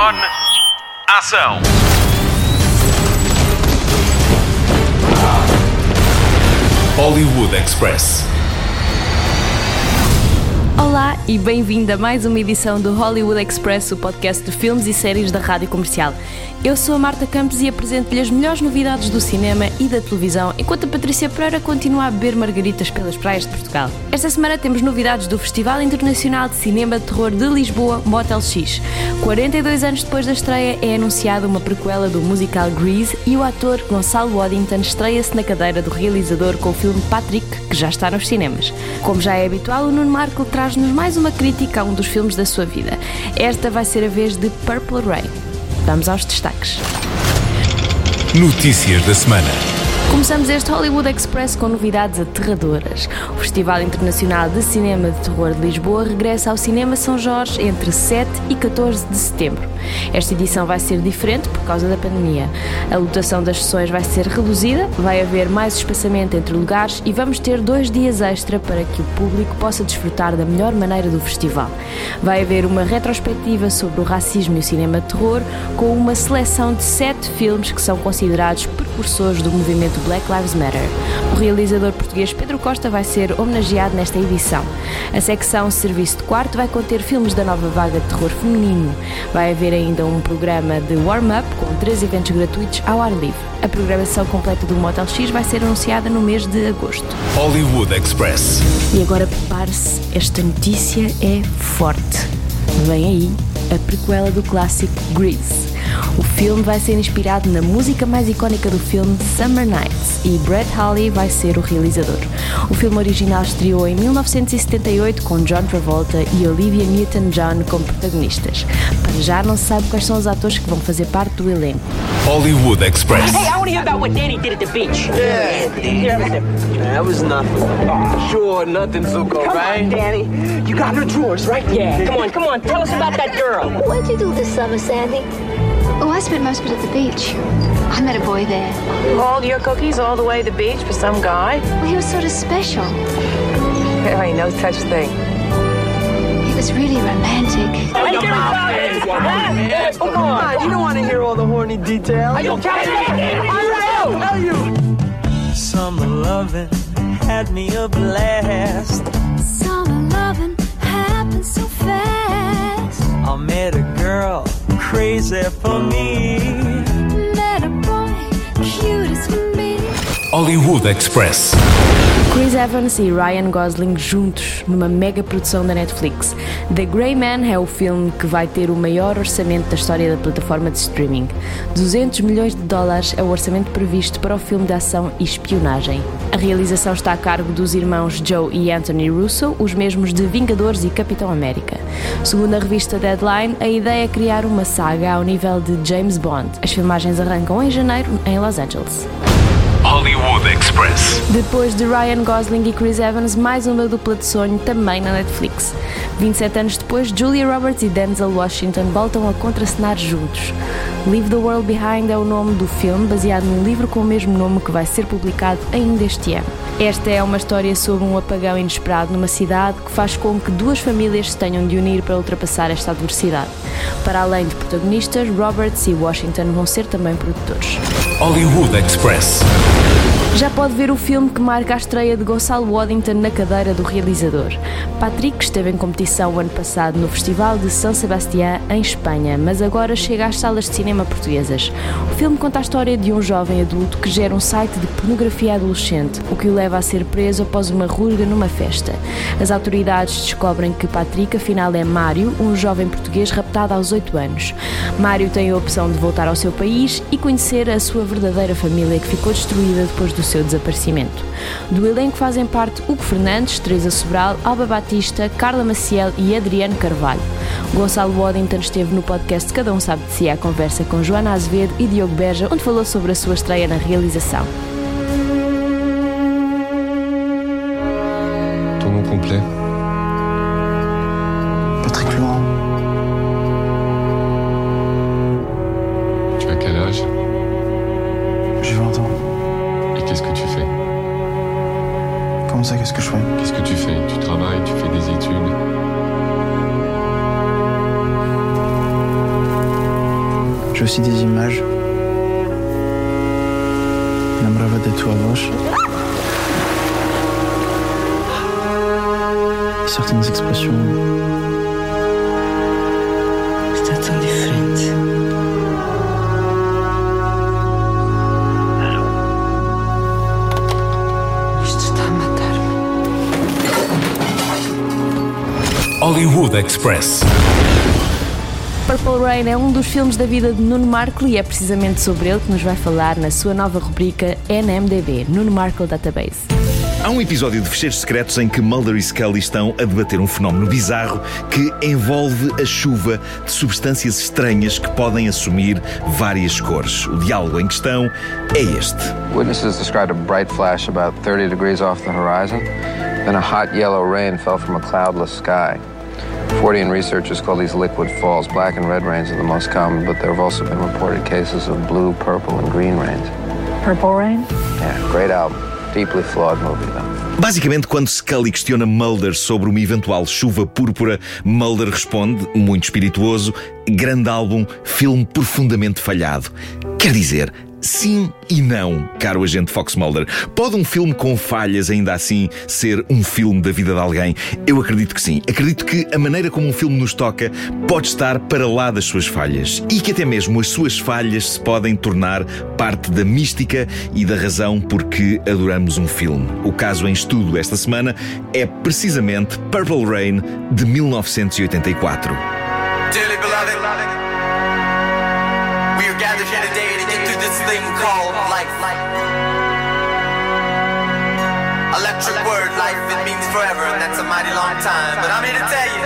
On. Ação. Hollywood Express. Olá e bem-vindo a mais uma edição do Hollywood Express, o podcast de filmes e séries da Rádio Comercial. Eu sou a Marta Campos e apresento-lhe as melhores novidades do cinema e da televisão, enquanto a Patrícia Pereira continua a beber margaritas pelas praias de Portugal. Esta semana temos novidades do Festival Internacional de Cinema de Terror de Lisboa, Motel X. 42 anos depois da estreia é anunciada uma prequela do musical Grease e o ator Gonçalo Waddington estreia-se na cadeira do realizador com o filme Patrick, que já está nos cinemas. Como já é habitual, o Nuno Marco traz-nos mais uma crítica a um dos filmes da sua vida. Esta vai ser a vez de Purple Rain. Vamos aos destaques. Notícias da semana. Começamos este Hollywood Express com novidades aterradoras. O Festival Internacional de Cinema de Terror de Lisboa regressa ao Cinema São Jorge entre 7 e 14 de setembro. Esta edição vai ser diferente por causa da pandemia. A lotação das sessões vai ser reduzida, vai haver mais espaçamento entre lugares e vamos ter dois dias extra para que o público possa desfrutar da melhor maneira do festival. Vai haver uma retrospectiva sobre o racismo e o cinema de terror, com uma seleção de sete filmes que são considerados precursores do movimento Black Lives Matter. O realizador português Pedro Costa vai ser homenageado nesta edição. A secção Serviço de Quarto vai conter filmes da nova vaga de terror feminino. Vai haver ainda um programa de warm-up com três eventos gratuitos ao ar livre. A programação completa do Motel X vai ser anunciada no mês de agosto. Hollywood Express. E agora prepare-se, esta notícia é forte. Vem aí a prequela do clássico Grease. O filme vai ser inspirado na música mais icónica do filme Summer Nights e Brett Halley vai ser o realizador. O filme original estreou em 1978 com John Travolta e Olivia Newton-John como protagonistas. Para já não se sabe quais são os atores que vão fazer parte do elenco. Hollywood Express. Hey, I want to hear about what Danny did at the beach. Yeah, that was nothing. Sure, nothing, Zuko, Come right? on, Danny. You got her drawers, right? Yeah. Come on, come on. Tell us about that girl. What'd you do this summer, Sandy? Oh, I spent most of it at the beach. I met a boy there. Hauled your cookies all the way to the beach for some guy? Well, he was sort of special. There ain't no such thing. He was really romantic. Hey, give it back. Come on. You don't want to hear all the horny details. Are you kidding me? Tell you. Summer loving had me a blast. Summer loving happened so fast. I met a girl crazy for me. Hollywood Express. Chris Evans e Ryan Gosling juntos numa mega produção da Netflix. The Grey Man é o filme que vai ter o maior orçamento da história da plataforma de streaming. 200 milhões de dólares é o orçamento previsto para o filme de ação e espionagem. A realização está a cargo dos irmãos Joe e Anthony Russo, os mesmos de Vingadores e Capitão América. Segundo a revista Deadline, a ideia é criar uma saga ao nível de James Bond. As filmagens arrancam em janeiro em Los Angeles. Hollywood Express. Depois de Ryan Gosling e Chris Evans, mais uma dupla de sonho também na Netflix. 27 anos depois, Julia Roberts e Denzel Washington voltam a contracenar juntos. Leave the World Behind é o nome do filme, baseado num livro com o mesmo nome que vai ser publicado ainda este ano. Esta é uma história sobre um apagão inesperado numa cidade que faz com que duas famílias se tenham de unir para ultrapassar esta adversidade. Para além de protagonistas, Roberts e Washington vão ser também produtores. Hollywood Express. Já pode ver o filme que marca a estreia de Gonçalo Waddington na cadeira do realizador. Patrick esteve em competição o ano passado no Festival de São Sebastián, em Espanha, mas agora chega às salas de cinema portuguesas. O filme conta a história de um jovem adulto que gera um site de pornografia adolescente, o que o leva a ser preso após uma rusga numa festa. As autoridades descobrem que Patrick afinal é Mário, um jovem português raptado aos 8 anos. Mário tem a opção de voltar ao seu país e conhecer a sua verdadeira família que ficou destruída depois do seu desaparecimento. Do elenco fazem parte Hugo Fernandes, Teresa Sobral, Alba Batista, Carla Maciel e Adriano Carvalho. Gonçalo Waddington esteve no podcast Cada Um Sabe de Si à conversa com Joana Azevedo e Diogo Beja, onde falou sobre a sua estreia na realização. Lembrava da tua voz. E certaines expressions. Está tão diferente. Isto está a matar-me. Hollywood Express. Purple Rain é um dos filmes da vida de Nuno Markle e é precisamente sobre ele que nos vai falar na sua nova rubrica NMDB, Nuno Markle Database. Há um episódio de Fecheiros Secretos em que Mulder e Scully estão a debater um fenómeno bizarro que envolve a chuva de substâncias estranhas que podem assumir várias cores. O diálogo em questão é este. Witnesses described a bright flash about 30 degrees off the horizon. Then a hot yellow rain fell from a cloudless sky. Fortean researchers call these liquid falls. Black and red rains are the most common, but there have also been reported cases of blue, purple, and green rains. Purple Rain? Yeah, great album. Deeply flawed movie, though. Basicamente, quando Scully questiona Mulder sobre uma eventual chuva púrpura, Mulder responde, muito espirituoso: grande álbum, filme profundamente falhado. Quer dizer, sim e não, caro agente Fox Mulder. Pode um filme com falhas ainda assim ser um filme da vida de alguém? Eu acredito que sim. Acredito que a maneira como um filme nos toca pode estar para lá das suas falhas e que até mesmo as suas falhas se podem tornar parte da mística e da razão por que adoramos um filme. O caso em estudo esta semana é precisamente Purple Rain de 1984. Dearly beloved, thing called life. Electric word, life, it means forever, and that's a mighty long time. But I'm here to tell you,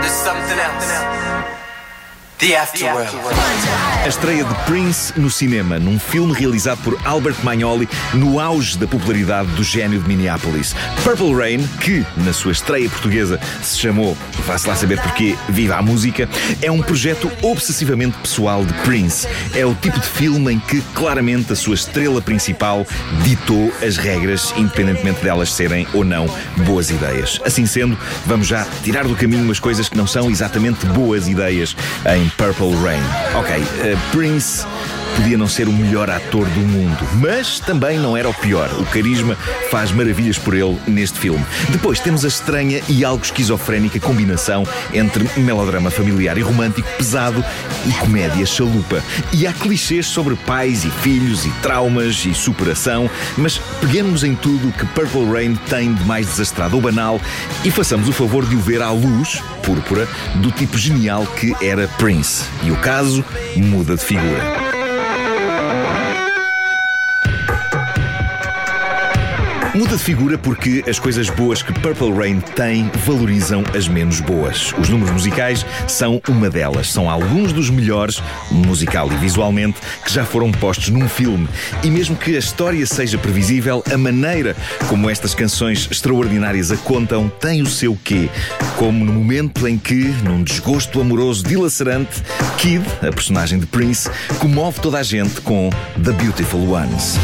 there's something else. The afterworld. A estreia de Prince no cinema, num filme realizado por Albert Magnoli no auge da popularidade do gênio de Minneapolis. Purple Rain, que na sua estreia portuguesa se chamou, vá-se lá saber porquê, Viva a Música, é um projeto obsessivamente pessoal de Prince. É o tipo de filme em que claramente a sua estrela principal ditou as regras, independentemente delas serem ou não boas ideias. Assim sendo, vamos já tirar do caminho umas coisas que não são exatamente boas ideias em Purple Rain. Ok, uh, Prince podia não ser o melhor ator do mundo, mas também não era o pior. O carisma faz maravilhas por ele neste filme. Depois temos a estranha e algo esquizofrénica combinação entre melodrama familiar e romântico pesado e comédia chalupa. E há clichês sobre pais e filhos e traumas e superação, mas peguemos em tudo que Purple Rain tem de mais desastrado ou banal e façamos o favor de o ver à luz púrpura do tipo genial que era Prince. E o caso muda de figura. Muda de figura porque as coisas boas que Purple Rain tem valorizam as menos boas. Os números musicais são uma delas. São alguns dos melhores, musical e visualmente, que já foram postos num filme. E mesmo que a história seja previsível, a maneira como estas canções extraordinárias a contam tem o seu quê. Como no momento em que, num desgosto amoroso dilacerante, Kid, a personagem de Prince, comove toda a gente com The Beautiful Ones.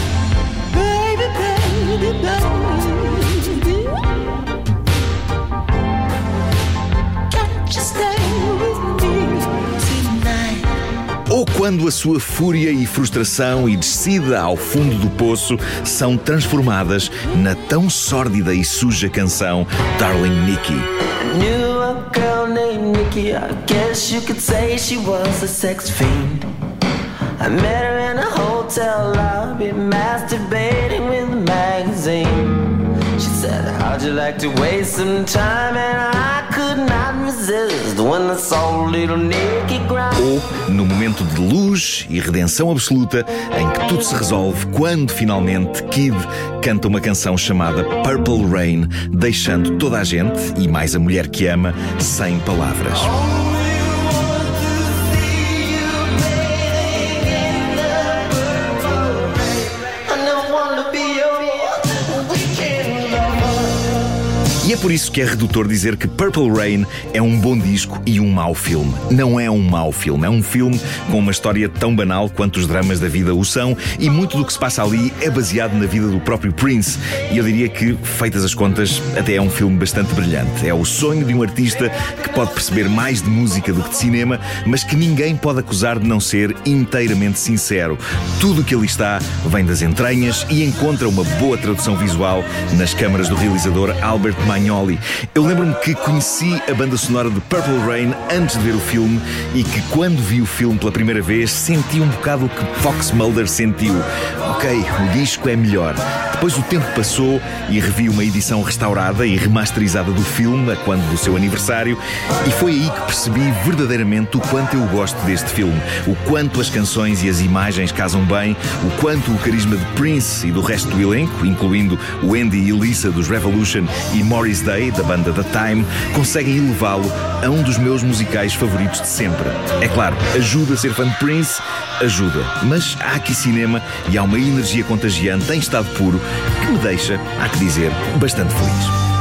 Ou quando a sua fúria e frustração e descida ao fundo do poço são transformadas na tão sórdida e suja canção Darling Nikki. Knew a girl named Nikki, I guess you could say she was a sex fiend. I met her in a hotel lobby, masturbating like to waste some time? And I could not resist when I saw little Nikki grind. Ou no momento de luz e redenção absoluta em que tudo se resolve quando finalmente Kid canta uma canção chamada Purple Rain, deixando toda a gente, e mais a mulher que ama, sem palavras. I É por isso que é redutor dizer que Purple Rain é um bom disco e um mau filme. Não é um mau filme, é um filme com uma história tão banal quanto os dramas da vida o são, e muito do que se passa ali é baseado na vida do próprio Prince. E eu diria que, feitas as contas, até é um filme bastante brilhante. É o sonho de um artista que pode perceber mais de música do que de cinema, mas que ninguém pode acusar de não ser inteiramente sincero. Tudo o que ali está vem das entranhas e encontra uma boa tradução visual nas câmaras do realizador Albert Eu lembro-me que conheci a banda sonora de Purple Rain antes de ver o filme e que quando vi o filme pela primeira vez senti um bocado o que Fox Mulder sentiu. Ok, o disco é melhor. Depois o tempo passou e revi uma edição restaurada e remasterizada do filme, a quando do seu aniversário, e foi aí que percebi verdadeiramente o quanto eu gosto deste filme, o quanto as canções e as imagens casam bem, o quanto o carisma de Prince e do resto do elenco, incluindo o Andy e Lisa dos Revolution e Morris Day, da banda The Time, conseguem elevá-lo a um dos meus musicais favoritos de sempre. É claro, ajuda a ser fã de Prince, ajuda, mas há aqui cinema e há uma energia contagiante em estado puro que me deixa, há que dizer, bastante feliz.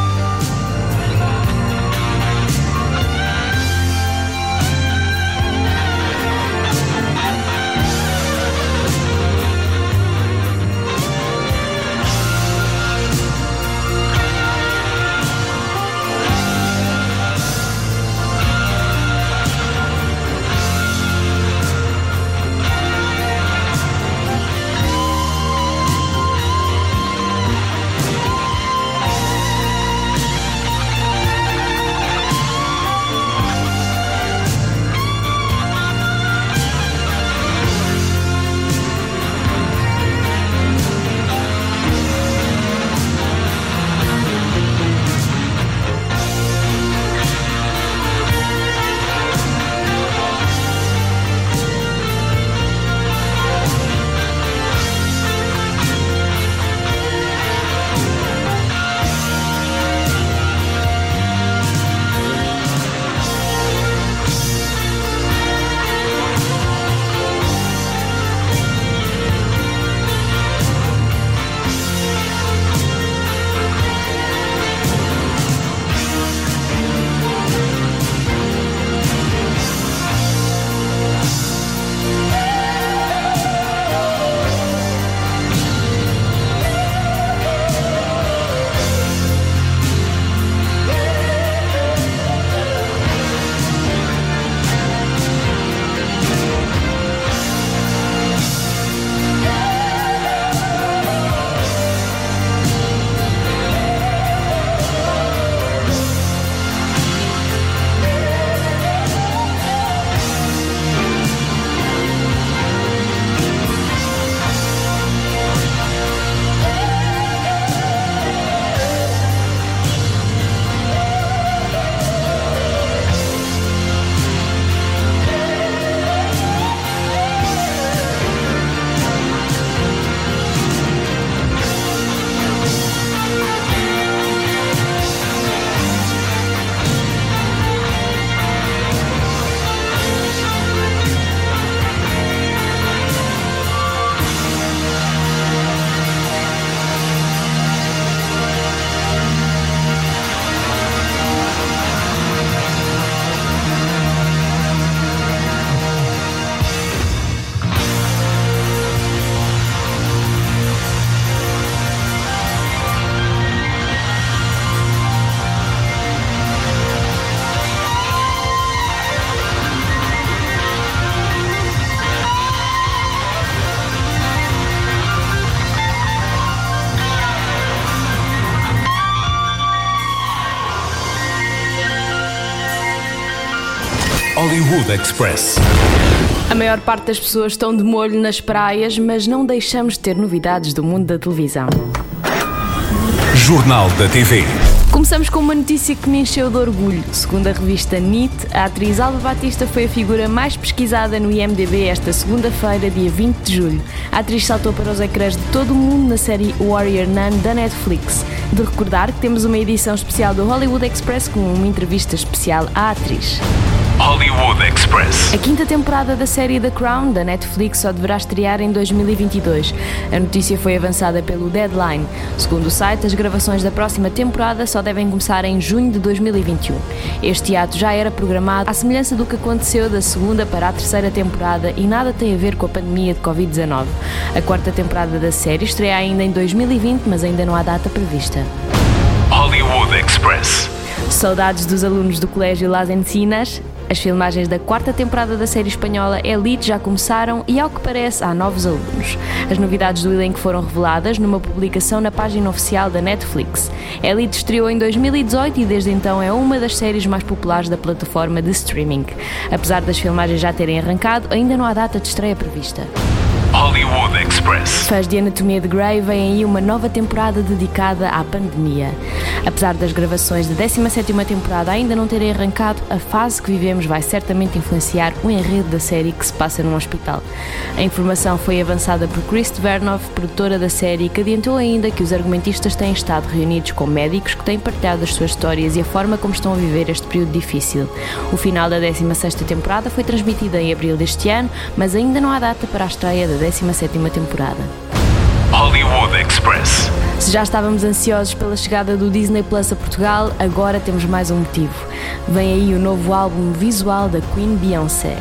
Hollywood Express. A maior parte das pessoas estão de molho nas praias, mas não deixamos de ter novidades do mundo da televisão. Jornal da TV. Começamos com uma notícia que me encheu de orgulho. Segundo a revista NIT, a atriz Alba Batista foi a figura mais pesquisada no IMDb esta segunda-feira, dia 20 de julho. A atriz saltou para os ecrãs de todo o mundo na série Warrior Nun da Netflix. De recordar que temos uma edição especial do Hollywood Express com uma entrevista especial à atriz. Hollywood Express. A quinta temporada da série The Crown da Netflix só deverá estrear em 2022. A notícia foi avançada pelo Deadline. Segundo o site, as gravações da próxima temporada só devem começar em junho de 2021. Este ato já era programado à semelhança do que aconteceu da segunda para a terceira temporada e nada tem a ver com a pandemia de Covid-19. A quarta temporada da série estreia ainda em 2020, mas ainda não há data prevista. Hollywood Express. Saudades dos alunos do Colégio Las Encinas? As filmagens da quarta temporada da série espanhola Elite já começaram e, ao que parece, há novos alunos. As novidades do elenco foram reveladas numa publicação na página oficial da Netflix. Elite estreou em 2018 e desde então é uma das séries mais populares da plataforma de streaming. Apesar das filmagens já terem arrancado, ainda não há data de estreia prevista. Hollywood Express. Fãs de Anatomia de Grey vem aí uma nova temporada dedicada à pandemia. Apesar das gravações da 17ª temporada ainda não terem arrancado, a fase que vivemos vai certamente influenciar o enredo da série que se passa num hospital. A informação foi avançada por Chris Vernoff, produtora da série, que adiantou ainda que os argumentistas têm estado reunidos com médicos que têm partilhado as suas histórias e a forma como estão a viver este período difícil. O final da 16ª temporada foi transmitido em abril deste ano, mas ainda não há data para a estreia da 17ª temporada. Hollywood Express. Se já estávamos ansiosos pela chegada do Disney Plus a Portugal, agora temos mais um motivo. Vem aí o novo álbum visual da Queen Beyoncé.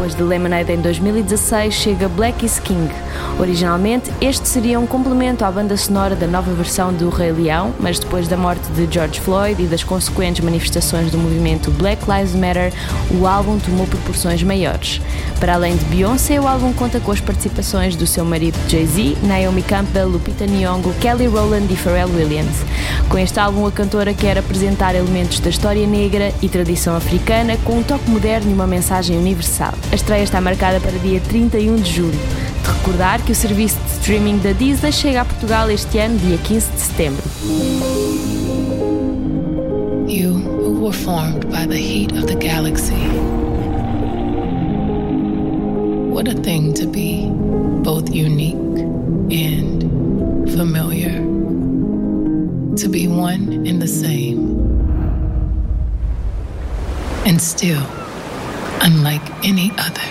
Depois de Lemonade em 2016, chega Black is King. Originalmente, este seria um complemento à banda sonora da nova versão do Rei Leão, mas depois da morte de George Floyd e das consequentes manifestações do movimento Black Lives Matter, o álbum tomou proporções maiores. Para além de Beyoncé, o álbum conta com as participações do seu marido Jay-Z, Naomi Campbell, Lupita Nyong'o, Kelly Rowland e Pharrell Williams. Com este álbum, a cantora quer apresentar elementos da história negra e tradição africana com um toque moderno e uma mensagem universal. A estreia está marcada para dia 31 de julho. De recordar que o serviço de streaming da Disney chega a Portugal este ano, dia 15 de setembro. You who were formed by the heat of the galaxy. What a thing to be, both unique and familiar. To be one and the same. And still unlike any other.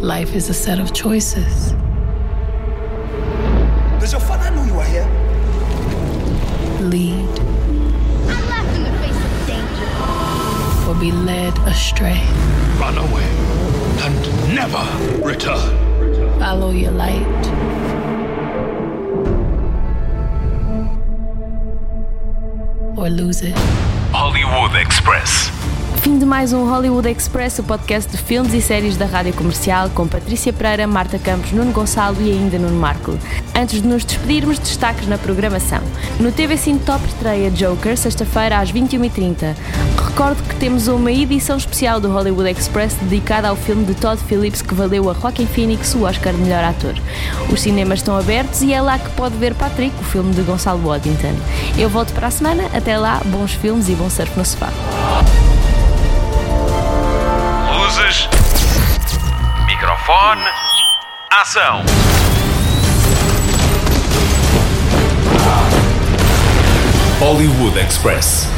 Life is a set of choices. Does your father know you are here? Lead I laughed in the face of danger. or be led astray. Run away and never return. Follow your light. Or lose it. Hollywood Express. Fim de mais um Hollywood Express, o podcast de filmes e séries da Rádio Comercial, com Patrícia Pereira, Marta Campos, Nuno Gonçalo e ainda Nuno Marco. Antes de nos despedirmos, destaques na programação. No TV Cine Top estreia Joker, sexta-feira às 21h30. Recordo que temos uma edição especial do Hollywood Express dedicada ao filme de Todd Phillips que valeu a Joaquin Phoenix o Oscar de melhor ator. Os cinemas estão abertos e é lá que pode ver Patrick, o filme de Gonçalo Waddington. Eu volto para a semana, até lá, bons filmes e bom surf no sofá. Luzes. Microfone. Ação. Hollywood Express.